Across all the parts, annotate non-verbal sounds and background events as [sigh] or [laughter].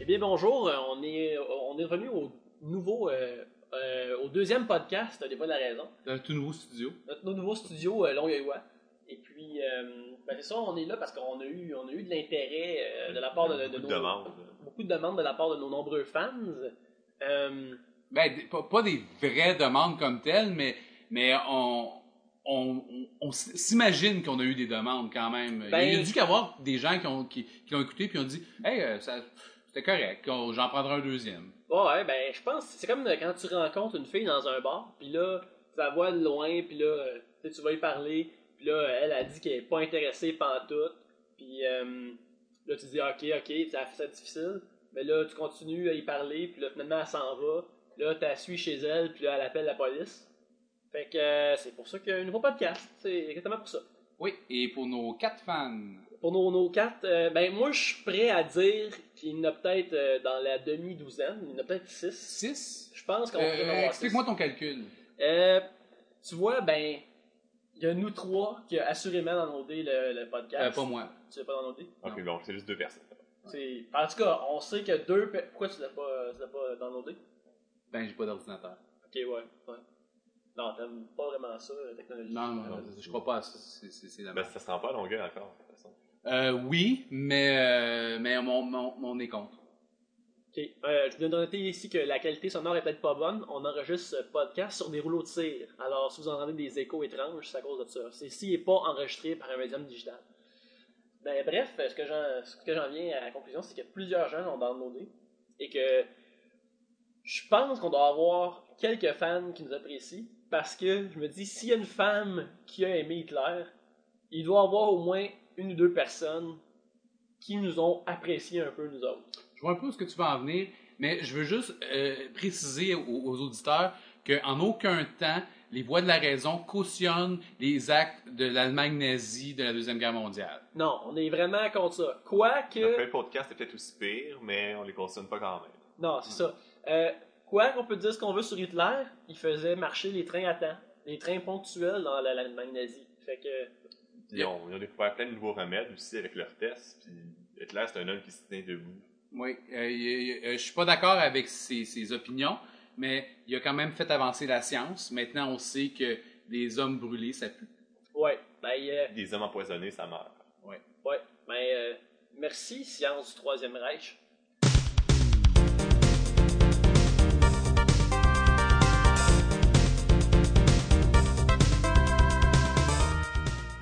Eh bien, bonjour. Euh, On est, on est revenu au nouveau, euh, euh, au deuxième podcast des Pas de la Raison. Dans un tout nouveau studio. Notre nouveau studio euh, Longueuillois. Et puis, euh, ben, c'est ça, on est là parce qu'on a eu, on a eu de l'intérêt euh, de la part de, de Beaucoup de nos demandes. beaucoup de demandes de la part de nos nombreux fans. Euh, Ben, pas, pas des vraies demandes comme telles, mais, mais on, on, on, on s- s'imagine qu'on a eu des demandes quand même. Ben- il y a dû y avoir des gens qui ont, qui, qui l'ont écouté puis ont dit Hey, euh, c'était correct, j'en prendrai un deuxième. ouais, ben, je pense, c'est comme quand tu rencontres une fille dans un bar, puis là, tu la vois de loin, puis là, euh, tu sais, tu vas y parler, puis là, elle a dit qu'elle est pas intéressée pantoute, puis euh, là, tu dis, ok, ok, ça a fait ça difficile, mais là, tu continues à y parler, puis là, finalement, elle s'en va, là, tu suis chez elle, puis là, elle appelle la police. Fait que euh, c'est pour ça qu'il y a un nouveau podcast, c'est exactement pour ça. Oui, et pour nos quatre fans, Pour nos, nos quatre, euh, ben moi, je suis prêt à dire qu'il y en a peut-être euh, dans la demi-douzaine, il y en a peut-être six. six? Je pense qu'on pourrait en Euh, avoir Explique-moi six. ton calcul. Euh, tu vois, ben, il y a nous trois qui a assurément downloadé le, le podcast. Euh, pas moi. Tu l'as pas downloadé? Ok, bon, c'est juste deux personnes. C'est... En tout cas, on sait que deux... pe- Pourquoi tu l'as pas, tu l'as pas downloadé? Ben, j'ai pas d'ordinateur. Ok, ouais. ouais. Non, t'aimes pas vraiment ça, la technologie. Non, non, Non, non, c'est- je crois pas à ça. C'est, la Ben, ça se rend pas à longueur encore, de toute façon. Euh, oui, mais, euh, mais mon, mon, mon est contre. Ok. Euh, je viens de noter ici que la qualité sonore est peut-être pas bonne. On enregistre ce podcast sur des rouleaux de cire. Alors, si vous entendez des échos étranges, c'est à cause de ça. C'est s'il n'est pas enregistré par un médium digital. Ben, bref, ce que j'en, ce que j'en viens à la conclusion, c'est que plusieurs gens l'ont downloadé et que je pense qu'on doit avoir quelques fans qui nous apprécient parce que je me dis, s'il y a une femme qui a aimé Hitler, il doit y avoir au moins une ou deux personnes qui nous ont apprécié un peu, nous autres. Je vois un peu où ce que tu vas en venir, mais je veux juste euh, préciser aux, aux auditeurs qu'en aucun temps, les voix de la raison cautionnent les actes de l'Allemagne nazie de la Deuxième Guerre mondiale. Non, on est vraiment contre ça. Quoique. Notre podcast est peut-être aussi pire, mais on les consomme pas quand même. Non, c'est ça. Euh, quoi qu'on peut dire ce qu'on veut sur Hitler, il faisait marcher les trains à temps. Les trains ponctuels dans la- l'Allemagne nazie. Fait que. Ils ont, ils ont découvert plein de nouveaux remèdes aussi avec leurs tests. Puis Hitler, c'est un homme qui se tient debout. Oui, euh, euh, je suis pas d'accord avec ses, ses opinions, mais il a quand même fait avancer la science. Maintenant, on sait que les hommes brûlés, ça pue. Ouais. Ben, euh, Des hommes empoisonnés, ça meurt. ouais. Ben, euh, merci, science du Troisième Reich.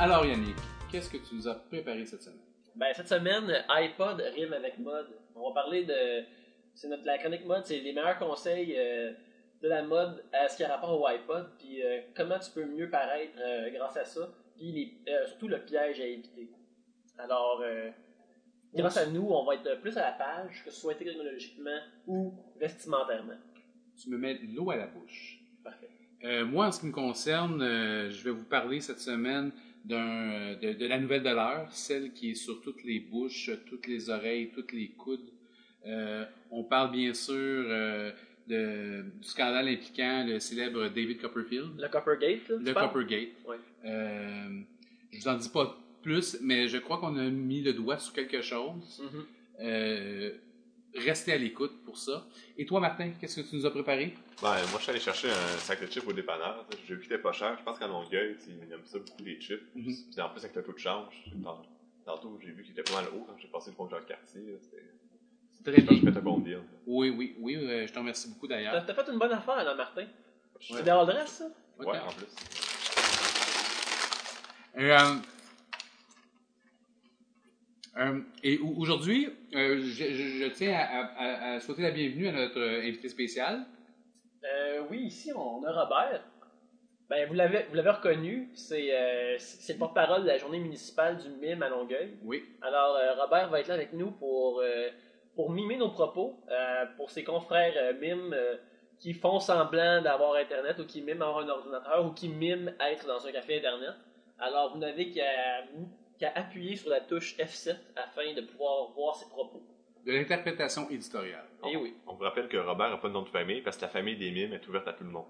Alors Yannick, qu'est-ce que tu nous as préparé cette semaine? Ben, cette semaine, iPod rime avec mode. On va parler de. C'est notre la chronique mode, c'est les meilleurs conseils euh, de la mode à ce qui a rapport au iPod, puis euh, comment tu peux mieux paraître euh, grâce à ça, puis surtout le piège à éviter. Alors, grâce à nous, on va être plus à la page, que ce soit technologiquement ou vestimentairement. Tu me mets l'eau à la bouche. Parfait. Moi, en ce qui me concerne, je vais vous parler cette semaine de, de la nouvelle de l'heure, celle qui est sur toutes les bouches, toutes les oreilles, toutes les coudes. Euh, on parle bien sûr euh, de, du scandale impliquant le célèbre David Copperfield, Le Coppergate, là, le? Coppergate. Ouais. Euh, je vous en dis pas plus, mais je crois qu'on a mis le doigt sur quelque chose. Mhm. Euh, restez à l'écoute pour ça. Et toi, Martin, qu'est-ce que tu nous as préparé? Ben, moi, je suis allé chercher un sac de chips au dépanneur. J'ai vu qu'il était pas cher. Je pense qu'à Longueuil, ils aiment ça beaucoup les chips. Mhm. Puis en plus, avec le taux de change, tant- tantôt, j'ai vu qu'il était pas mal haut quand j'ai passé le pont Jacques-Cartier. là, C'était. Très Je bien. je un bon deal. Oui, oui, oui, euh, je te remercie beaucoup d'ailleurs. t'as fait une bonne affaire, là, Martin. Ouais. C'est des all-dress, ça? Ouais, en plus. Euh, euh, et au- aujourd'hui, euh, je, je- je tiens à, à- à souhaiter la bienvenue à notre euh, invité spécial. Euh, oui, ici, on a Robert. Ben, vous l'avez, vous l'avez reconnu, c'est, c'est le porte-parole de la journée municipale du MIM à Longueuil. Oui. Alors, Robert va être là avec nous pour, pour mimer nos propos, pour ses confrères MIM euh, qui font semblant d'avoir Internet ou qui miment avoir un ordinateur ou qui miment être dans un café Internet. Alors, vous n'avez qu'à, qu'à appuyer sur la touche F7 afin de pouvoir voir ses propos. De l'interprétation éditoriale. Et on, oui. On vous rappelle que Robert n'a pas de nom de famille parce que la famille des mimes est ouverte à tout le monde.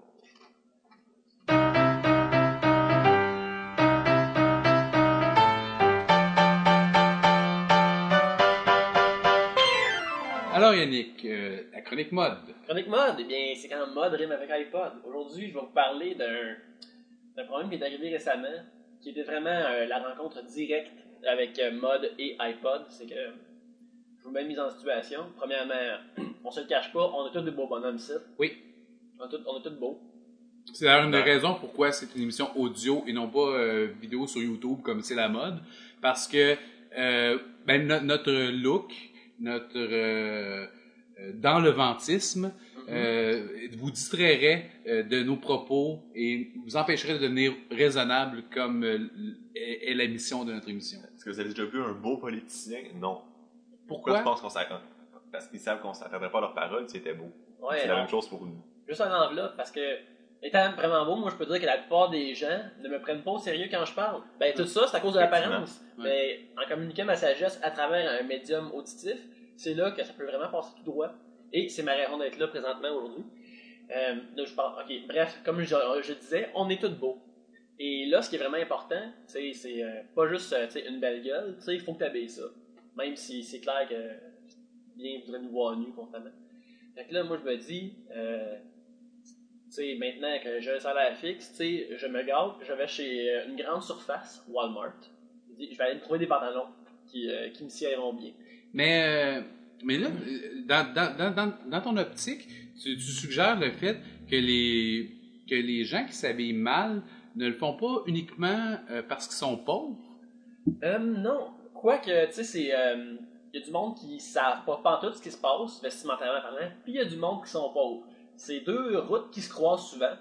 Alors Yannick, euh, la chronique mode. Chronique mode, eh bien c'est quand mode rime avec iPod. Aujourd'hui, je vais vous parler d'un problème qui est arrivé récemment qui était vraiment euh, la rencontre directe avec euh, mode et iPod. C'est que je vous mets mise en situation. Premièrement, [clears throat] on se le cache pas, on a tous des beaux bonhommes ici. Oui. On a tous, on tous beaux. C'est d'ailleurs une des raisons pourquoi c'est une émission audio et non pas euh, vidéo sur YouTube comme c'est la mode. Parce que euh, ben, no- notre look, notre dans le ventisme, euh, vous distrairait euh, de nos propos et vous empêcherait de devenir raisonnable comme euh, est, est la mission de notre émission. Est-ce que vous avez déjà vu un beau politicien? Non. Pourquoi? Tu penses qu'on s'attend? Parce qu'ils savent qu'on s'attendrait pas à leurs paroles, c'était beau. Ouais, c'est la même chose pour nous. Juste un enveloppe, parce que, étant vraiment beau, moi je peux dire que la plupart des gens ne me prennent pas au sérieux quand je parle. Ben tout ça, c'est à cause de l'apparence. Ouais. Mais en communiquant ma sagesse à travers un médium auditif, c'est là que ça peut vraiment passer tout droit. Et c'est ma raison d'être là présentement aujourd'hui. Euh, ok, bref, comme je, disais, on est tous beaux. Et là, ce qui est vraiment important, c'est euh, pas juste euh, une belle gueule, il faut que tu habilles ça. Même si c'est clair que bien voudrait nous voir nus constamment. Fait que là, moi, je me dis, euh, maintenant que j'ai un salaire fixe, je me gâte, je vais chez euh, une grande surface, Walmart. Je vais aller me trouver des pantalons qui, euh, qui me siéront bien. Mais, mais là, euh, dans, dans, dans, dans, ton optique, tu, suggères le fait que les, que les gens qui s'habillent mal ne le font pas uniquement euh, parce qu'ils sont pauvres? Euh, non. Quoique, tu sais, c'est. euh, Il y a du monde qui savent pas pantoute ce qui se passe, vestimentairement parlant, puis il y a du monde qui sont pauvres. C'est deux routes qui se croisent souvent.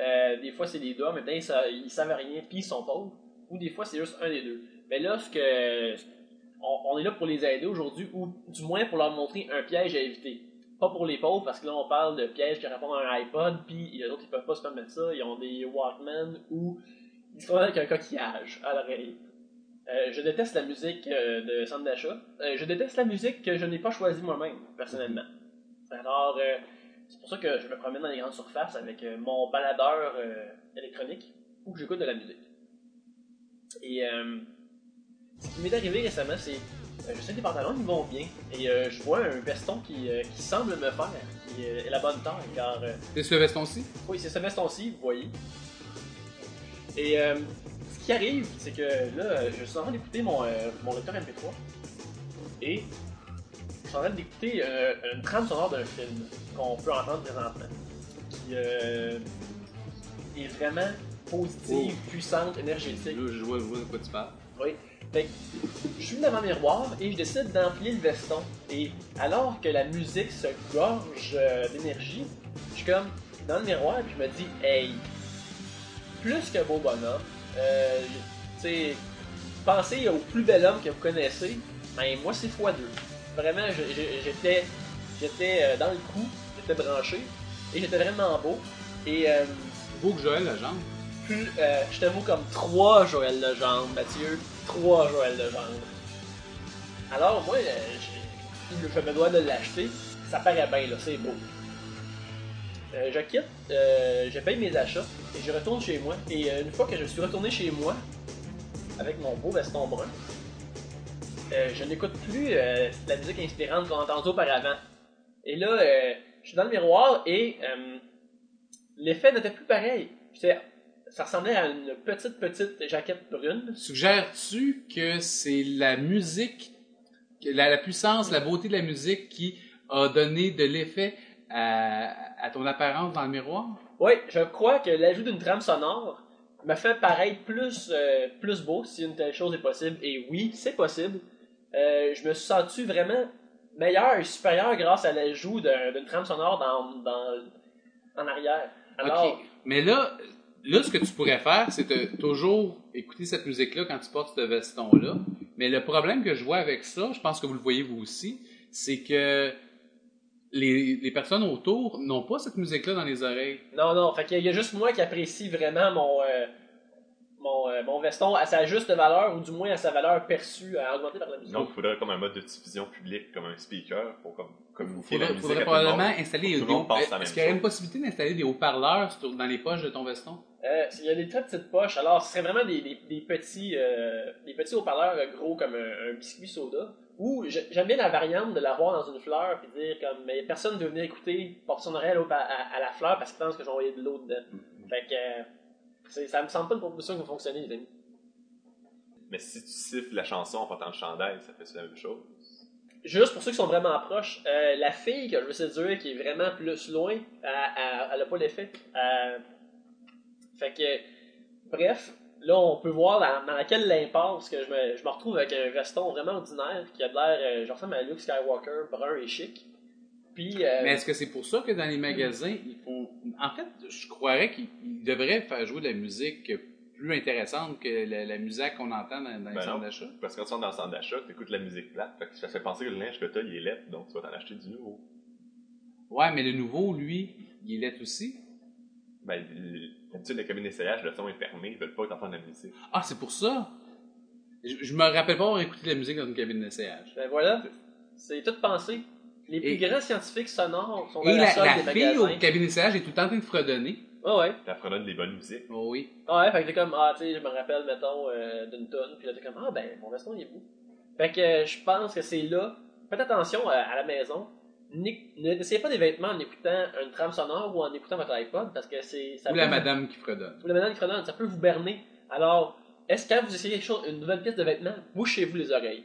Euh, des fois, c'est les deux, temps, ils, ils savent rien, puis ils sont pauvres. Ou des fois, c'est juste un des deux. Mais là, ce que. On, est là pour les aider aujourd'hui, ou du moins pour leur montrer un piège à éviter. Pas pour les pauvres, parce que là, on parle de pièges qui répondent à un iPod, puis les autres, ils peuvent pas se permettre ça. Ils ont des Walkman, ou ils se trouvent avec un coquillage à l'oreille. Euh, je déteste la musique euh, de centre d'achat. Euh, je déteste la musique que je n'ai pas choisie moi-même, personnellement. Alors, c'est pour ça que je me promène dans les grandes surfaces avec mon baladeur électronique que j'écoute de la musique. Et ce qui m'est arrivé récemment, c'est euh, je sais que les pantalons ils vont bien et euh, je vois un veston qui, euh, qui semble me faire, qui euh, est la bonne taille, car euh, C'est ce veston-ci? oui, c'est ce veston-ci, vous voyez. Et euh, ce qui arrive, c'est que là, je suis en train d'écouter mon, euh, mon lecteur MP3. Et je suis en train d'écouter euh, une trame sonore d'un film qu'on peut entendre présentement. Qui euh, est vraiment positive, puissante, énergétique. Là, je vois, je vois de quoi tu parles. Oui. Fait que, je suis devant le miroir et je décide d'enfiler le veston. Et alors que la musique se gorge euh, d'énergie, je suis comme dans le miroir et je me dis, hey, plus que beau bonhomme, euh, tu sais, pensez au plus bel homme que vous connaissez, ben moi c'est x2. Vraiment, j'étais j'étais euh, dans le coup, j'étais branché et j'étais vraiment beau. Et euh, Beau que Joël Legendre. plus, euh, je te vaut comme 3 Joël Legendre, Mathieu. 3 Joël Legendre. Alors, moi, euh, je me dois de l'acheter. Ça paraît bien, là, c'est beau. Euh, je quitte, euh, je paye mes achats et je retourne chez moi. Et une fois que je suis retourné chez moi, avec mon beau veston brun, je n'écoute plus la musique inspirante qu'on a entendue auparavant. Et là, je suis dans le miroir et l'effet n'était plus pareil. J'étais- Ça ressemblait à une petite, petite jaquette brune. Suggères-tu que c'est la musique, que la, la puissance, la beauté de la musique qui a donné de l'effet à, à ton apparence dans le miroir? Oui, je crois que l'ajout d'une trame sonore me fait paraître plus, euh, plus beau si une telle chose est possible. Et oui, c'est possible. Euh, je me suis senti vraiment meilleur et supérieur grâce à l'ajout d'un- d'une trame sonore dans, dans, en arrière. Alors, Ok. Mais là, là, ce que tu pourrais faire, c'est toujours écouter cette musique-là quand tu portes ce veston-là. Mais le problème que je vois avec ça, je pense que vous le voyez vous aussi, c'est que les, les personnes autour n'ont pas cette musique-là dans les oreilles. non, non, fait qu'il y a juste moi qui apprécie vraiment mon, euh, mon, euh, mon veston à sa juste valeur, ou du moins à sa valeur perçue, à augmenter par la musique. Donc, il faudrait comme un mode de diffusion public, comme un speaker, pour comme, communiquer Faudrait, la musique. faudrait à tout probablement installer des la Est-ce qu'il y aurait une possibilité d'installer des haut-parleurs dans les poches de ton veston? Euh, il y a des très petites poches, alors ce serait vraiment des, des, des petits, euh, des petits haut-parleurs euh, gros comme un, un biscuit soda. Ou j'ai- j'aime bien la variante de l'avoir dans une fleur puis dire comme mais personne ne veut venir écouter, porte son oreille à, la fleur parce qu'il pense que j'ai envoyé de l'eau dedans. Fait que euh, ça me semble pas une proposition qui va fonctionner, les amis. Mais si tu siffles la chanson en portant le chandail, ça fait la même chose? Juste pour ceux qui sont vraiment proches, euh, la fille que je veux séduire qui est vraiment plus loin, elle, elle, elle a pas l'effet. Euh, fait que, bref, là on peut voir dans, dans laquelle l'impasse que je me, je me retrouve avec un veston vraiment ordinaire qui a de l'air, euh, je ressemble à Luke Skywalker, brun et chic. Puis, euh, Mais est-ce que c'est pour ça que dans les magasins, ils font. En fait, je croirais qu'ils ils devraient faire jouer de la musique plus intéressante que la, la musique qu'on entend dans, dans les Ben centres d'achat. Parce que quand tu rentres dans le centre d'achat, tu écoutes la musique plate, fait que ça fait penser que le linge que t'as, il est laid, donc tu vas t'en acheter du nouveau. Ouais, mais le nouveau, lui, il est laid aussi. Ben, d'habitude, les cabines d'essayage, le son est fermé, ils veulent pas t'entendre la musique. Ah, c'est pour ça? Je, je me rappelle pas avoir écouté de la musique dans une cabine d'essayage. ben voilà, c'est tout pensé. Les plus Et- grands scientifiques sonores sont dans Et la, la, salle la des fille magasins. au cabine d'essayage est tout le temps en train de fredonner. Ouais, ouais. Ça fredonne des bonnes musiques. Oh oui. Ouais, fait que t'es comme, ah, tu sais, je me rappelle, mettons, euh, d'une tonne, puis là, t'es comme, ah, ben, mon veston, il est beau. Fait que euh, je pense que c'est là. Faites attention euh, à la maison. N'essayez pas des vêtements en écoutant une trame sonore ou en écoutant votre iPod, parce que c'est. Ou peut la vous- madame qui fredonne. Ou la madame qui fredonne, ça peut vous berner. Alors, est-ce que quand vous essayez quelque chose, une nouvelle pièce de vêtements, bouchez-vous les oreilles.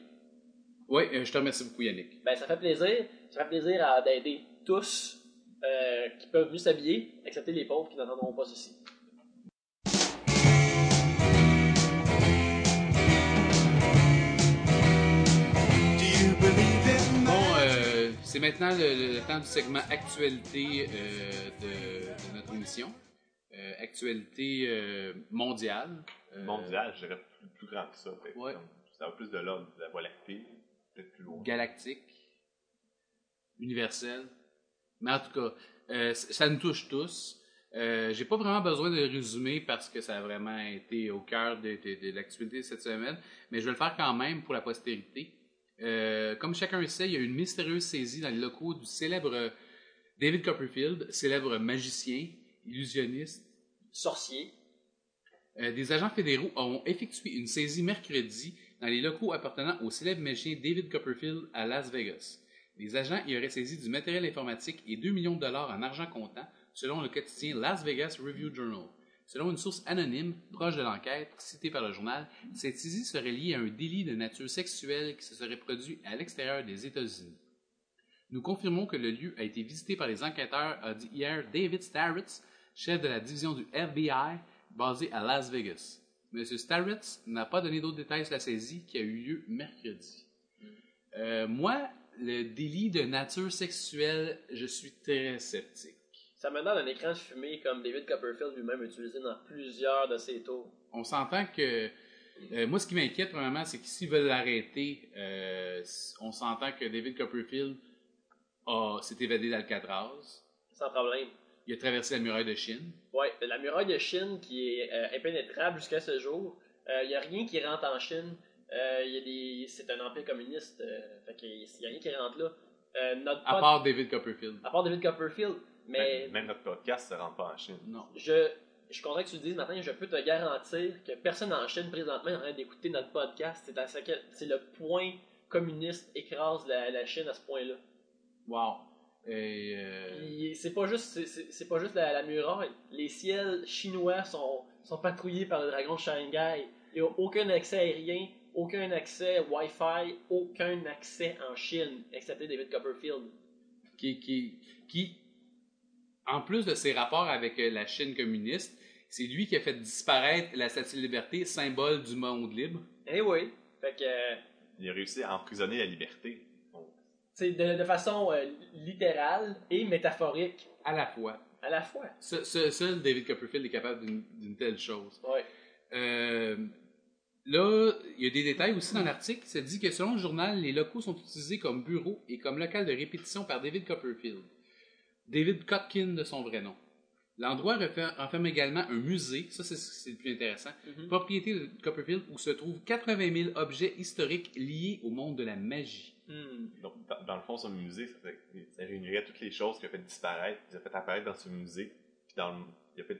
Oui, euh, je te remercie beaucoup, Yannick. Ben, ça fait plaisir. Ça fait plaisir à- d'aider tous euh, qui peuvent mieux s'habiller, excepté les pauvres qui n'entendront pas ceci. Bon, euh, c'est maintenant le, le temps du segment actualité euh, de, de notre émission. Euh, actualité euh, mondiale. Euh, Mondial, je dirais plus, plus grand que ça. Ouais. Comme, Ça va plus de l'ordre de la Voie lactée, galactique, universelle. Mais en tout cas, euh, ça nous touche tous. Euh, J'ai pas vraiment besoin de résumer parce que ça a vraiment été au cœur de l'actualité de cette semaine, mais je vais le faire quand même pour la postérité. Euh, comme chacun le sait, il y a eu une mystérieuse saisie dans les locaux du célèbre David Copperfield, célèbre magicien, illusionniste, Sorcier. euh, des agents fédéraux ont effectué une saisie mercredi dans les locaux appartenant au célèbre magicien David Copperfield à Las Vegas. Les agents y auraient saisi du matériel informatique et 2 millions de dollars en argent comptant, selon le quotidien Las Vegas Review Journal. Selon une source anonyme proche de l'enquête, citée par le journal, cette saisie serait liée à un délit de nature sexuelle qui se serait produit à l'extérieur des États-Unis. Nous confirmons que le lieu a été visité par les enquêteurs, a dit hier David Starritz, chef de la division du FBI basé à Las Vegas. M. Starritz n'a pas donné d'autres détails sur la saisie qui a eu lieu mercredi. Euh, moi, le délit de nature sexuelle, je suis très sceptique. Ça me donne un écran de fumée comme David Copperfield lui-même utilisé dans plusieurs de ses tours. On s'entend que. euh, moi, ce qui m'inquiète, premièrement, c'est que s'ils veulent l'arrêter, euh, on s'entend que David Copperfield a- s'est évadé d'Alcatraz. Sans problème. Il a traversé la muraille de Chine. Ouais, la muraille de Chine qui est euh, impénétrable jusqu'à ce jour. Il n'y a rien qui rentre en Chine. Euh, des... C'est un empire communiste. euh, fait qu'il n'y a rien qui rentre là. Euh, notre À part David Copperfield. à part David Copperfield. Mais Même, même notre podcast ne rentre pas en Chine. Non. je, je suis content que tu le dises maintenant. Je peux te garantir que personne en Chine présentement est en train d'écouter notre podcast. C'est, à ce que- c'est le point communiste écrase la, la Chine à ce point-là. Wow. Et, euh, c'est pas juste c'est, pas juste la, la muraille. Les ciels chinois sont, sont patrouillés par le dragon de Shanghai. Il n'y a aucun accès aérien, aucun accès Wi-Fi, aucun accès en Chine, excepté David Copperfield. qui, qui, qui, en plus de ses rapports avec euh, la Chine communiste, c'est lui qui a fait disparaître la Statue de Liberté, symbole du monde libre. Eh oui. Fait que euh, Il a réussi à emprisonner la liberté. De, de façon euh, littérale et métaphorique À la fois. à la fois. Ce- ce- seul David Copperfield est capable d'une telle chose. Ouais. Euh, là, il y a des détails aussi dans l'article. Ça dit que selon le journal, les locaux sont utilisés comme bureaux et comme local de répétition par David Copperfield. David Kotkin de son vrai nom. L'endroit renferme également un musée, ça c'est c'est le plus intéressant, Mhm. propriété de Copperfield où se trouvent 80 000 objets historiques liés au monde de la magie. Hmm. Donc, dans, dans le fond, son musée, ça, fait- ça réunirait toutes les choses qu'il a fait disparaître, qu'il a fait apparaître dans ce musée, puis dans le, il a fait,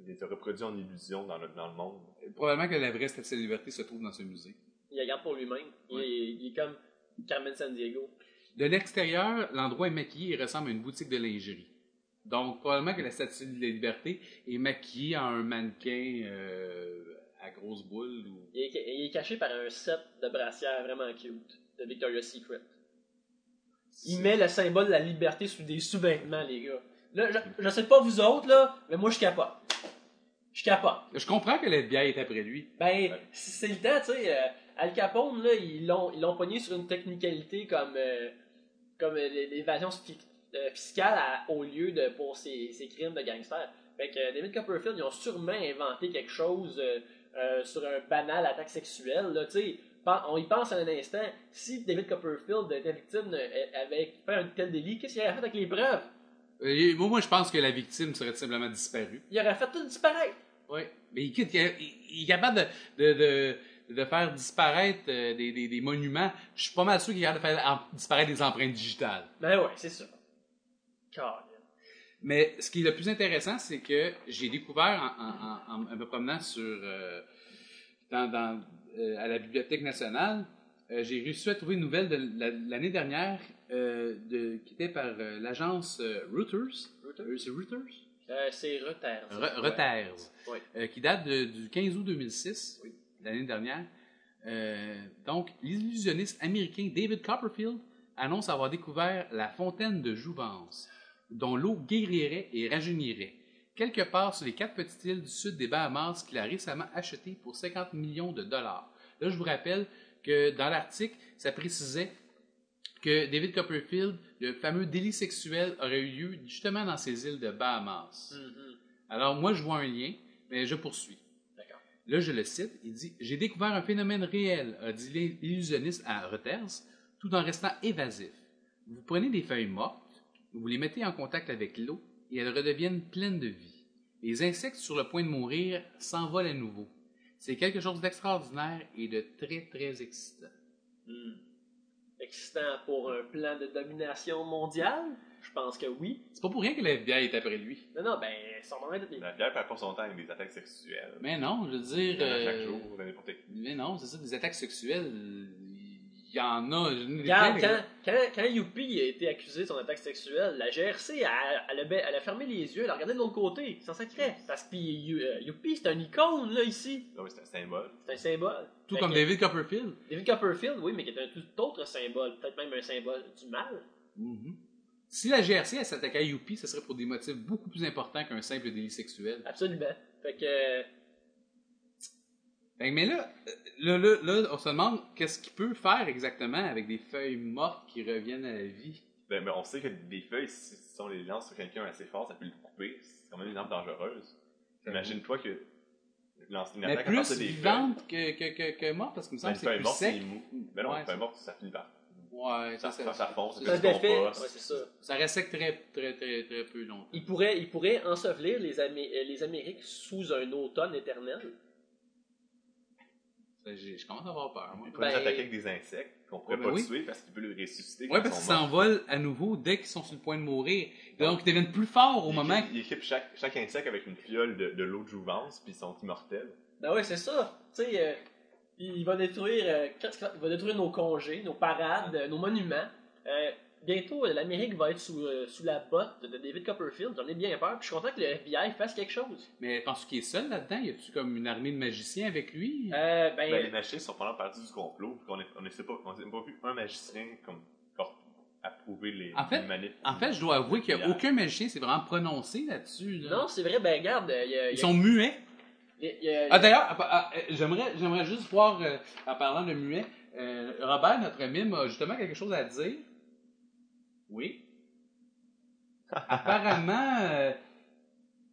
il les a reproduits en illusion dans le, dans le monde. Probablement que la vraie Statue de la Liberté se trouve dans ce musée. Il la garde pour lui-même. Il, Ouais. est, il est comme Carmen San Diego. De l'extérieur, l'endroit est maquillé et ressemble à une boutique de lingerie. Donc, probablement que la Statue de la Liberté est maquillée en un mannequin euh, à grosse boule. Ou... Il est, il est caché par un set de brassières vraiment cute de Victoria's Secret. Il met le symbole de la liberté sous des sous-vêtements, les gars. Là, je, je sais pas vous autres, là, mais moi, je capote. Je capote. Je comprends que l'FBI est après lui. Ben, c'est le temps, tu sais. euh, Al Capone, là, ils l'ont, pogné sur une technicalité comme, euh, comme euh, l'évasion euh, fiscale à- au lieu de pour ses, ses crimes de gangster. Fait que euh, David Copperfield, ils ont sûrement inventé quelque chose euh, sur un banal attaque sexuelle, là, On y pense un instant, si David Copperfield était victime, avait fait un tel délit, qu'est-ce qu'il aurait fait avec les preuves? Euh, moi, moi, je pense que la victime serait tout simplement disparue. Il aurait fait tout disparaître. Oui. Mais écoute, il, il- il est capable de, de, de, de faire disparaître euh, des, des, des monuments. Je suis pas mal sûr qu'il est capable de faire disparaître des empreintes digitales. Ben ouais, c'est ça. Mais ce qui est le plus intéressant, c'est que j'ai découvert en, en- en- en me promenant sur, euh, dans, dans, euh, à la Bibliothèque nationale, euh, j'ai réussi à trouver une nouvelle de la- l'année dernière de, qui était par l'agence Reuters. C'est Reuters? C'est Reuters. Re- Reuters. Euh, qui date de- du 15 août 2006, l'année dernière. Donc, l'illusionniste américain David Copperfield annonce avoir découvert la fontaine de Jouvence, dont l'eau guérirait et rajeunirait, quelque part sur les quatre petites îles du sud des Bahamas qu'il a récemment achetées pour 50 millions de dollars. Là, je vous rappelle que dans l'article, ça précisait que David Copperfield, le fameux délit sexuel, aurait eu lieu justement dans ces îles de Bahamas. Mhm. Alors, moi, je vois un lien, mais je poursuis. D'accord. Là, je le cite. Il dit J'ai découvert un phénomène réel, a dit l'illusionniste à Reuters, tout en restant évasif. Vous prenez des feuilles mortes, vous les mettez en contact avec l'eau et elles redeviennent pleines de vie. Les insectes sur le point de mourir s'envolent à nouveau. C'est quelque chose d'extraordinaire et de très, très excitant. Hmm. Excitant pour un plan de domination mondiale? Je pense que oui. C'est pas pour rien que la FBI est après lui. Non, non, ben, son moment de La bière perd pas son temps avec des attaques sexuelles. Mais non, je veux dire. Chaque euh, jour, n'importe qui. Mais non, c'est ça, des attaques sexuelles, y en a. Regarde, quand, quand, quand Youpi a été accusé de son attaque sexuelle, la GRC, elle, elle a, elle a fermé les yeux, elle a regardé de l'autre côté, sans sacré. Parce que You- euh, Youpi, c'est un icône, là, ici. Ah oui, c'est un symbole. C'est un symbole. Tout Fait comme que David Copperfield. David Copperfield, oui, mais qui est un tout autre symbole. Peut-être même un symbole du mal. Mhm. Si la GRC elle s'attaquait à Youpi, ce serait pour des motifs beaucoup plus importants qu'un simple délit sexuel. Absolument. Fait que. Fait que, mais là, euh, là, là, là, on se demande qu'est-ce qu'il peut faire exactement avec des feuilles mortes qui reviennent à la vie. Ben, mais on sait que des feuilles, si si on les lance sur quelqu'un assez fort, ça peut le couper. C'est quand même une arme dangereuse. Imagine-toi que lancer une Mais attaque à plus des vivante que, que, que, que morte, parce qu'il me feuilles. semble Ben, que une c'est feuille plus morte, sec. c'est mou. Mais non, Ouais, une feuille morte, ça finit par. Ouais, Ça, ça, ça, ça, ça ça Ça. Ouais, c'est reste sec très, très, très, très peu longtemps. Il pourrait, il pourrait ensevelir les, Amé- euh, les Amériques sous un automne éternel. J'ai- Je commence à avoir peur, moi. Il pourrait Ben- nous attaquer avec des insectes qu'on pourrait Ouais, ben pas oui. tuer parce qu'il peut le ressusciter. Oui, parce ils qu'ils s'envolent à nouveau dès qu'ils sont sur le point de mourir. Donc, ils deviennent plus forts au Il moment équipe- Il équipe chaque, chaque insecte avec une fiole de, de l'eau de jouvence, puis ils sont immortels. Ben ouais, c'est ça. Tu sais, euh, il va détruire, euh, il va détruire nos congés, nos parades, euh, nos monuments. Euh, bientôt, euh, l'Amérique va être sous, euh, sous la botte de David Copperfield. J'en ai bien peur. Puis je suis content que le FBI fasse quelque chose. Mais penses-tu qu'il est seul là-dedans? Y a-tu comme une armée de magiciens avec lui? Euh, ben, Ben, les magiciens sont pendant partie du complot, puis qu'on est- on ne sait pas, on n'a pas vu un magicien comme approuver les, En fait- les. En fait, je dois avouer qu'il n'y a aucun magicien s'est vraiment prononcé là-dessus. là. non, c'est vrai. Ben, regarde, il y a, il y a- Ils sont muets. y a- Ah, d'ailleurs, ah, ah, j'aimerais, j'aimerais juste voir, euh, en parlant de muet, euh, Robert, notre mime, a justement quelque chose à dire. Oui. Apparemment, euh,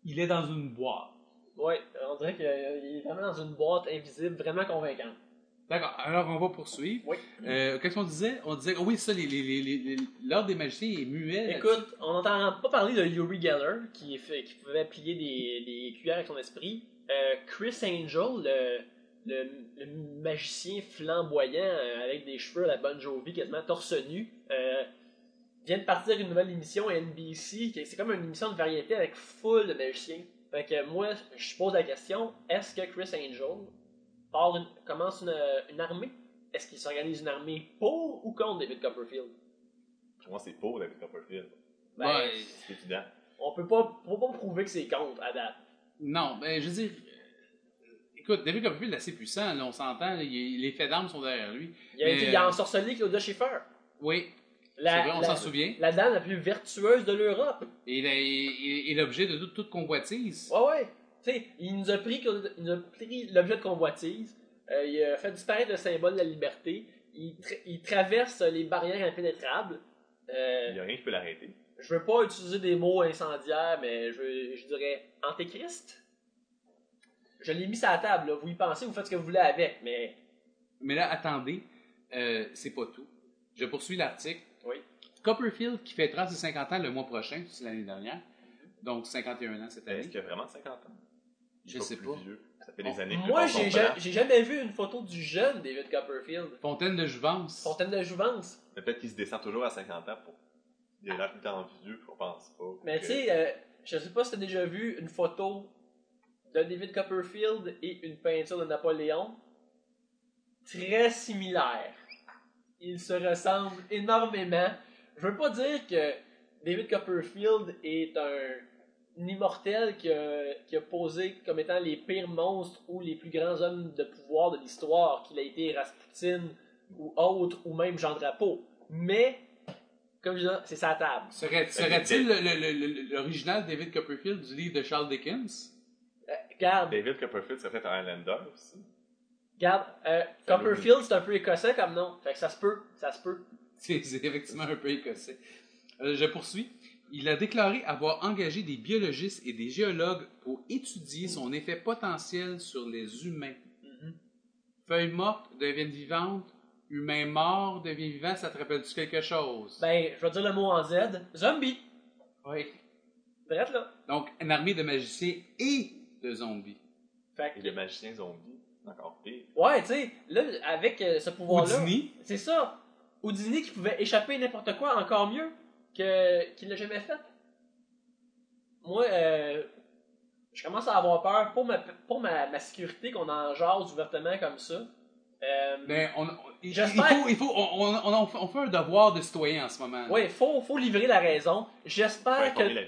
il est dans une boîte. Ouais, on dirait qu'il est vraiment dans une boîte invisible, vraiment convaincante. D'accord, alors on va poursuivre. Oui. Euh, Qu'est-ce qu'on disait? On disait, oui, ça, les, les, les, les- l'ordre des magiciens est muet. Écoute, on n'entend pas parler de Yuri Geller qui, est fait- qui pouvait plier des, des cuillères avec son esprit. Euh, Chris Angel, le, le, le magicien flamboyant avec des cheveux à la Bon Jovi, quasiment torse nu, euh, vient de partir une nouvelle émission à NBC. qui- C'est comme une émission de variété avec full de magiciens. Fait que moi, je pose la question est-ce que Chris Angel part une- commence une, une armée? Est-ce qu'il s'organise une armée pour ou contre David Copperfield? Pour moi, c'est pour David Copperfield. Ben, Ouais. C'est évident. On peut pas, on peut pas prouver que c'est contre à date. Non, ben, je veux dire, euh, écoute, David Copperfield est assez puissant, là, on s'entend, les faits d'armes sont derrière lui. Il a, Mais, il a ensorcelé Claudia Schiffer. Oui, La, c'est vrai, on la- s'en souvient. La dame la plus vertueuse de l'Europe. Et il est- il est l'objet de toute, toute convoitise. Ouais, ouais. Tu sais, il nous a pris, il nous a pris l'objet de convoitise. Euh, il a fait disparaître le symbole de la liberté. Il, tra- il traverse les barrières impénétrables. Euh, Il n'y a rien qui peut l'arrêter. je veux pas utiliser des mots incendiaires, mais je, je dirais antéchrist. Je l'ai mis sur la table, là. vous y pensez, vous faites ce que vous voulez avec, mais Mais là, attendez, euh, c'est pas tout. Je poursuis l'article. Copperfield, qui fêtera ses 50 ans le mois prochain, c'est l'année dernière, donc 51 ans cette Est-ce année. qu'il a vraiment 50 ans? Je sais plus pas. vieux. Ça fait des années que moi j'ai ja- j'ai jamais vu une photo du jeune David Copperfield. Fontaine de Jouvence. Fontaine de Jouvence. Mais Peut-être qu'il se descend toujours à 50 ans pour. Il a l'air tout le temps vieux, on pense pas. Mais que- tu sais, euh, je sais pas si t'as déjà vu une photo de David Copperfield et une peinture de Napoléon. Très similaire. Ils se ressemblent énormément. Je veux pas dire que David Copperfield est un, un immortel qui a, qui a posé comme étant les pires monstres ou les plus grands hommes de pouvoir de l'histoire, qu'il a été Rasputin ou autre, ou même Jean Drapeau. Mais, comme je disais, c'est sa table. Serait- Serait-il le- le- le- le- l'original David Copperfield du livre de Charles Dickens? Euh, Regarde, David Copperfield serait peut-être un Highlander aussi. regarde, euh, Copperfield c'est un peu écossais comme nom. Fait que ça se peut, ça se peut. [laughs] C'est effectivement un peu écossais. Euh, je poursuis. Il a déclaré avoir engagé des biologistes et des géologues pour étudier son effet potentiel sur les humains. Feuilles mortes deviennent vivantes, humains morts deviennent vivants, ça te rappelle-tu quelque chose? Ben, je vais dire le mot en Z. Zombie. oui. Drette là? Donc, une armée de magiciens et de zombies. Fait Et que, le magicien zombie. Encore pire. ouais, tu sais, là, avec euh, ce pouvoir-là. C'est ça. Houdini qui pouvait échapper n'importe quoi encore mieux que qu'il l'a jamais fait? Moi, euh, je commence à avoir peur pour ma, pour ma, ma sécurité qu'on en jase ouvertement comme ça. Euh, ben, on, on- il, il faut, il faut, on, on, on- fait un devoir de citoyen en ce moment. ouais, faut, faut livrer la raison. J'espère que la.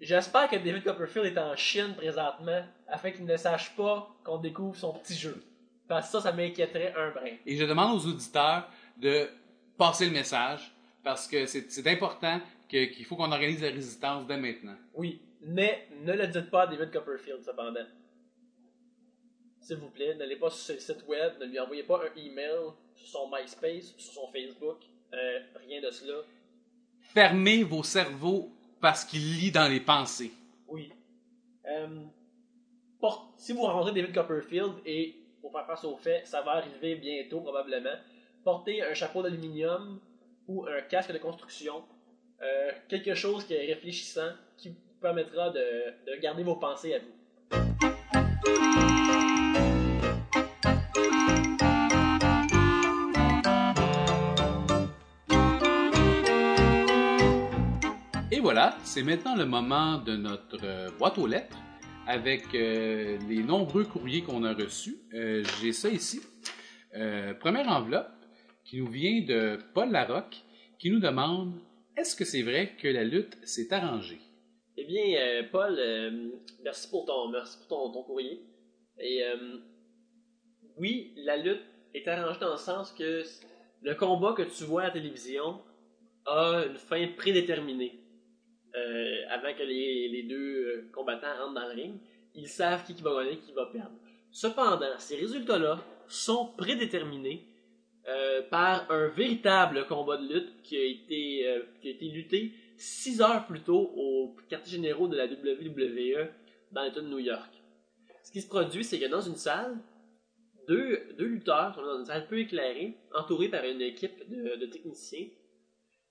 J'espère que David Copperfield est en Chine présentement afin qu'il ne sache pas qu'on découvre son petit jeu. Parce que ça, ça m'inquiéterait un brin. Et je demande aux auditeurs de passer le message parce que c'est important qu'il faut qu'on organise la résistance dès maintenant. Oui, mais ne le dites pas à David Copperfield, cependant. S'il vous plaît, n'allez pas sur le site web, ne lui envoyez pas un email sur son MySpace, sur son Facebook, euh, rien de cela. Fermez vos cerveaux parce qu'il lit dans les pensées. Oui. Euh, si vous rencontrez David Copperfield, et pour faire face au fait, ça va arriver bientôt probablement, portez un chapeau d'aluminium ou un casque de construction, euh, quelque chose qui est réfléchissant, qui vous permettra de, de garder vos pensées à vous. Et voilà, c'est maintenant le moment de notre euh, boîte aux lettres avec euh, les nombreux courriers qu'on a reçus. J'ai ça ici. Première enveloppe qui nous vient de Paul Larocque qui nous demande Est-ce que c'est vrai que la lutte s'est arrangée? Eh bien, euh, Paul, euh, merci pour ton, merci pour ton, ton courrier. Et euh, oui, la lutte est arrangée dans le sens que le combat que tu vois à la télévision a une fin prédéterminée. Avant que les, les deux combattants rentrent dans le ring, ils savent qui, qui va gagner, qui va perdre. Cependant, ces résultats-là sont prédéterminés euh, par un véritable combat de lutte qui a été, euh, qui a été lutté six heures plus tôt au quartier généraux de la WWE dans l'État de New York. Ce qui se produit, c'est que dans une salle, deux, deux lutteurs sont dans une salle peu éclairée, entourés par une équipe de, techniciens,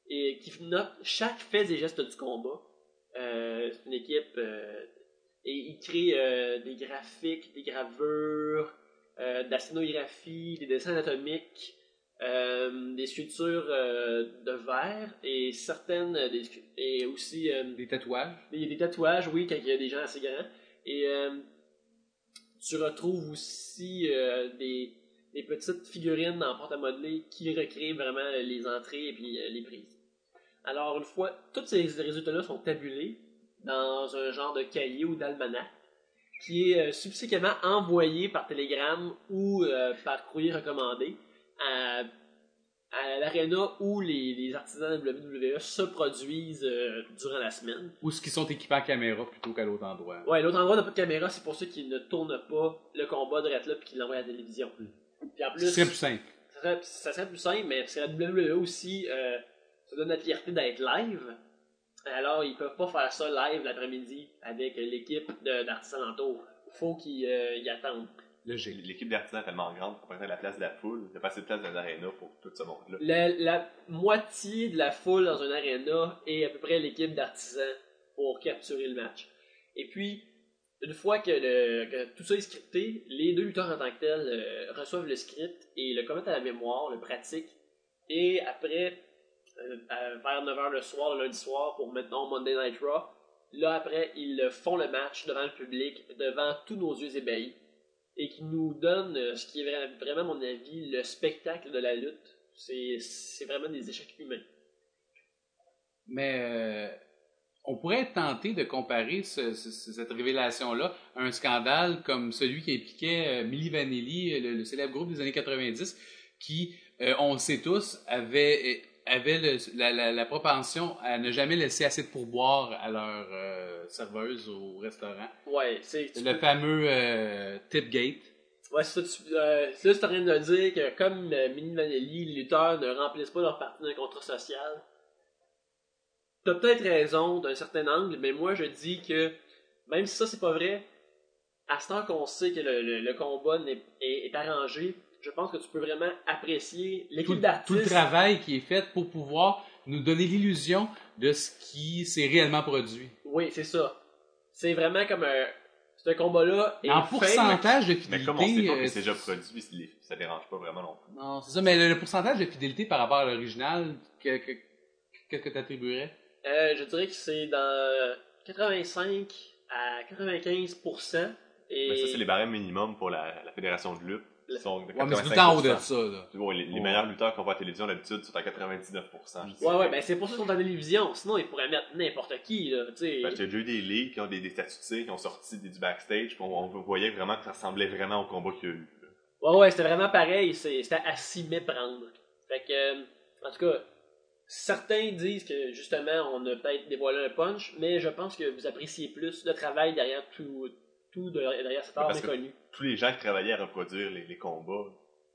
et qui notent chaque fait et geste du combat. Euh, c'est une équipe euh, et ils créent euh, des graphiques, des gravures, euh, de la scénographie, des dessins anatomiques, euh, des sculptures euh, de verre et certaines euh, des, et aussi euh, Des tatouages. a des tatouages, oui, quand il y a des gens assez grands. Et tu retrouves aussi des, des petites figurines en porte à modeler qui recréent vraiment les entrées et puis les prises. Alors, une fois, tous ces résultats-là sont tabulés dans un genre de cahier ou d'almanach qui est subséquemment envoyé par télégramme ou par courrier recommandé à, à l'aréna où les, les artisans de WWE se produisent euh, durant la semaine. Ou ce qui sont équipés en caméra plutôt qu'à l'autre endroit. Ouais, l'autre endroit n'a pas de caméra, c'est pour ceux qui ne tournent pas le combat de là puis qui l'envoient à la télévision. Puis en Ce plus, serait plus simple. ça serait, ça serait plus simple, mais parce que la WWE aussi euh, se donne la fierté d'être live. Alors, ils peuvent pas faire ça live l'après-midi avec l'équipe d'artisans alentour. Faut qu'ils euh, y attendent. L'équipe d'artisans est tellement grande pour prendre la place de la foule. Il n'y a pas assez de place dans l'aréna pour tout ce monde-là. La, la moitié de la foule dans un arena est à peu près l'équipe d'artisans pour capturer le match. Et puis, une fois que, le- que tout ça est scripté, les deux lutteurs en tant que tels euh, reçoivent le script et le commettent à la mémoire, le pratiquent. Et après, euh, vers 9h le soir, le lundi soir, pour maintenant Monday Night Raw, là après, ils font le match devant le public, devant tous nos yeux ébahis et qui nous donne euh, ce qui est vra- vraiment, à mon avis, le spectacle de la lutte. C'est vraiment des échecs humains. Mais euh, on pourrait tenté de comparer ce- ce- cette révélation-là à un scandale comme celui qui impliquait euh, Milli Vanilli, le, célèbre groupe des années 90, qui, on le sait tous, avait, avait le- la, la- la propension à ne jamais laisser assez de pourboire à leur euh, serveuse au restaurant. Ouais, c'est. Le peux- fameux euh, Tipgate. Ouais, c'est ça, tu, euh, c'est là, c'est en train de dire que comme euh, Mini Vanelli, les lutteurs ne remplissent pas leur partie d'un contrat social. T'as peut-être raison d'un certain angle, mais moi je dis que même si ça c'est pas vrai, à ce temps qu'on sait que le, le- le combat n'est- est, est arrangé, je pense que tu peux vraiment apprécier Tout, l'équipe tout le d'artistes. travail qui est fait pour pouvoir nous donner l'illusion de ce qui s'est réellement produit. Oui, c'est ça. C'est vraiment comme un. Ce combat-là est En pourcentage de Mais fidélité. comme on sait pas euh, que c'est déjà produit, ça dérange pas vraiment non plus? Non, c'est ça, mais le, pourcentage de fidélité par rapport à l'original, que- que- qu'est-ce que tu attribuerais? Euh, je dirais que c'est dans 85 à 95%. Et Mais ça, c'est les barèmes minimum pour la, la fédération de lutte. Sont de Ouais, mais c'est tout le temps en haut de 85%. ça, là. Les, les Ouais. meilleurs lutteurs qu'on voit à la télévision d'habitude sont à 99%. je Ouais, ouais, ben c'est pour ça qu'ils sont en télévision. Sinon, ils pourraient mettre n'importe qui, là. Parce y a déjà eu des ligues qui ont des, des statuts qui ont sorti des- du backstage, on, on voyait vraiment que ça ressemblait vraiment au combat qu'il y a eu. là. Ouais, ouais, c'était vraiment pareil. c'est- C'était à s'y méprendre. Fait que, euh, en tout cas, certains disent que justement, on a peut-être dévoilé un punch, mais je pense que vous appréciez plus le travail derrière tout, tout de- derrière cet art Parce que- méconnu. Tous les gens qui travaillaient à reproduire les, les combats,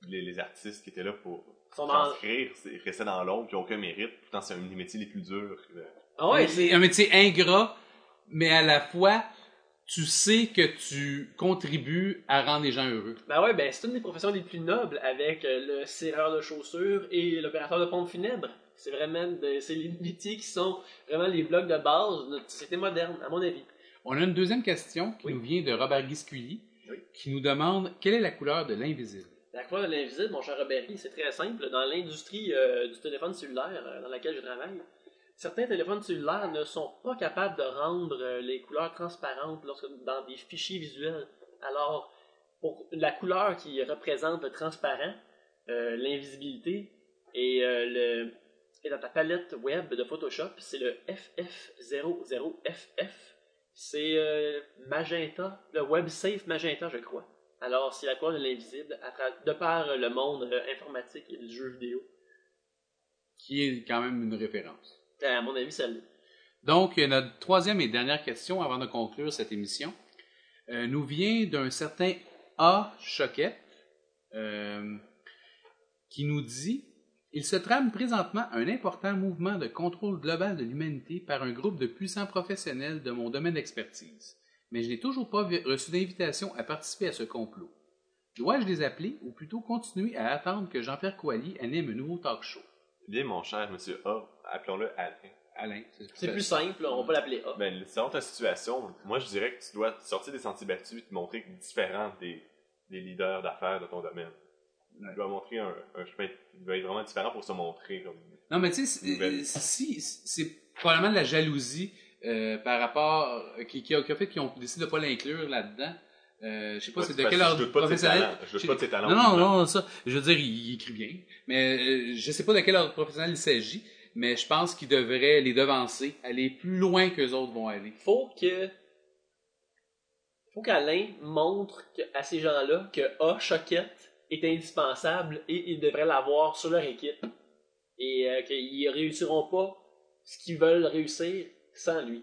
les, les artistes qui étaient là pour sont dans- transcrire, c'est- ils restaient dans l'ombre, qui n'ont aucun mérite. Pourtant, c'est un des métiers les plus durs. euh, Ah ouais, c'est un métier ingrat, mais à la fois, tu sais que tu contribues à rendre les gens heureux. Ben ouais, ben c'est une des professions les plus nobles avec euh, le serreur de chaussures et l'opérateur de pompe funèbre. C'est vraiment de- c'est les métiers qui sont vraiment les blocs de base de notre société moderne, à mon avis. On a une deuxième question qui Oui. nous vient de Robert Guiscully, Oui. qui nous demande quelle est la couleur de l'invisible? La couleur de l'invisible, mon cher Robert, c'est très simple. Dans l'industrie euh, du téléphone cellulaire euh, dans laquelle je travaille, certains téléphones cellulaires ne sont pas capables de rendre euh, les couleurs transparentes lorsque, dans des fichiers visuels. Alors, pour la couleur qui représente le transparent, l'invisibilité et le et dans ta palette web de Photoshop, c'est le FF00FF. C'est euh, magenta, le WebSafe magenta, je crois. Alors, c'est la couleur de l'invisible de par le monde euh, informatique et le jeu vidéo. Qui est quand même une référence. Euh, À mon avis, celle Donc, euh, notre troisième et dernière question avant de conclure cette émission euh, nous vient d'un certain A. Choquette euh, qui nous dit Il se trame présentement un important mouvement de contrôle global de l'humanité par un groupe de puissants professionnels de mon domaine d'expertise. Mais je n'ai toujours pas reçu d'invitation à participer à ce complot. Dois-je les appeler ou plutôt continuer à attendre que Jean-Pierre Coallier anime un nouveau talk show? Bien, mon cher monsieur A, appelons-le Alain. Alain, C'est plus simple, on va pas l'appeler A. Ben, selon ta situation, moi je dirais que tu dois sortir des sentiers battus et te montrer différent des, des leaders d'affaires de ton domaine. Ouais. Tu dois montrer un, un chemin va être vraiment différent pour se montrer comme. Non, mais tu sais, c'est- Nouvelle. si, c'est probablement de la jalousie euh, par rapport euh, qui, qui, a, qui a fait qu'ils ont décidé de pas l'inclure là-dedans. Euh, je sais pas Ouais, c'est de quel ordre doute pas de ses professionnel. talents. Je doute pas de ses talents Non, non, non, ça. Je veux dire, il, il écrit bien. Mais euh, je sais pas de quel ordre professionnel il s'agit. Mais je pense qu'il devrait les devancer, aller plus loin que les autres vont aller. Faut que. Faut qu'Alain montre que- à ces gens-là que A, Choquette, est indispensable et ils devraient l'avoir sur leur équipe. Et euh, qu'ils réussiront pas ce qu'ils veulent réussir sans lui.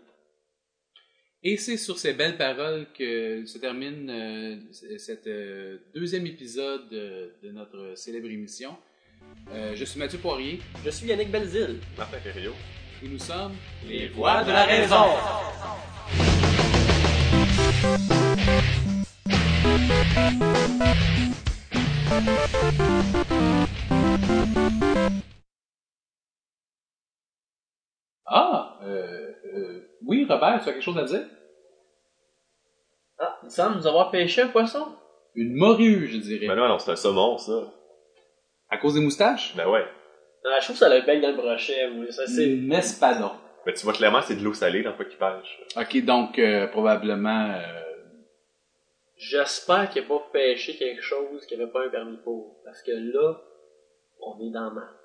Et c'est sur ces belles paroles que se termine euh, cet euh, deuxième épisode de, de notre célèbre émission. Euh, je suis Mathieu Poirier Je suis Yannick Belzile. Martin Ferriot. et nous sommes Les voix de la raison. Ah, euh, euh, oui, Robert, tu as quelque chose à dire? Ah, il semble nous avoir pêché un poisson. Une morue, je dirais. Ben non, non, c'est un saumon, ça. À cause des moustaches? Ben ouais. Ah, je trouve que ça a le bec dans le brochet. moi. Ça, c'est... Espadon. Ben tu vois clairement, c'est de l'eau salée dans quoi qu'il pêche. Ok, donc euh, probablement... euh, J'espère qu'il n'a pas pêché quelque chose qu'il avait pas un permis pour. Parce que là, on est dans ma.